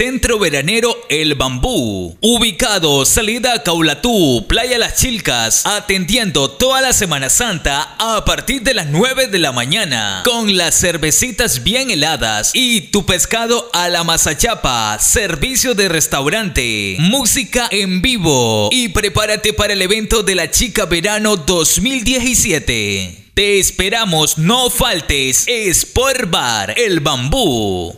Centro Veranero El Bambú, ubicado salida Caulatú, Playa Las Chilcas, atendiendo toda la Semana Santa a partir de las 9 de la mañana, con las cervecitas bien heladas y tu pescado a la mazachapa, servicio de restaurante, música en vivo. Y prepárate para el evento de la Chica Verano 2017. Te esperamos, no faltes, es por Bar El Bambú.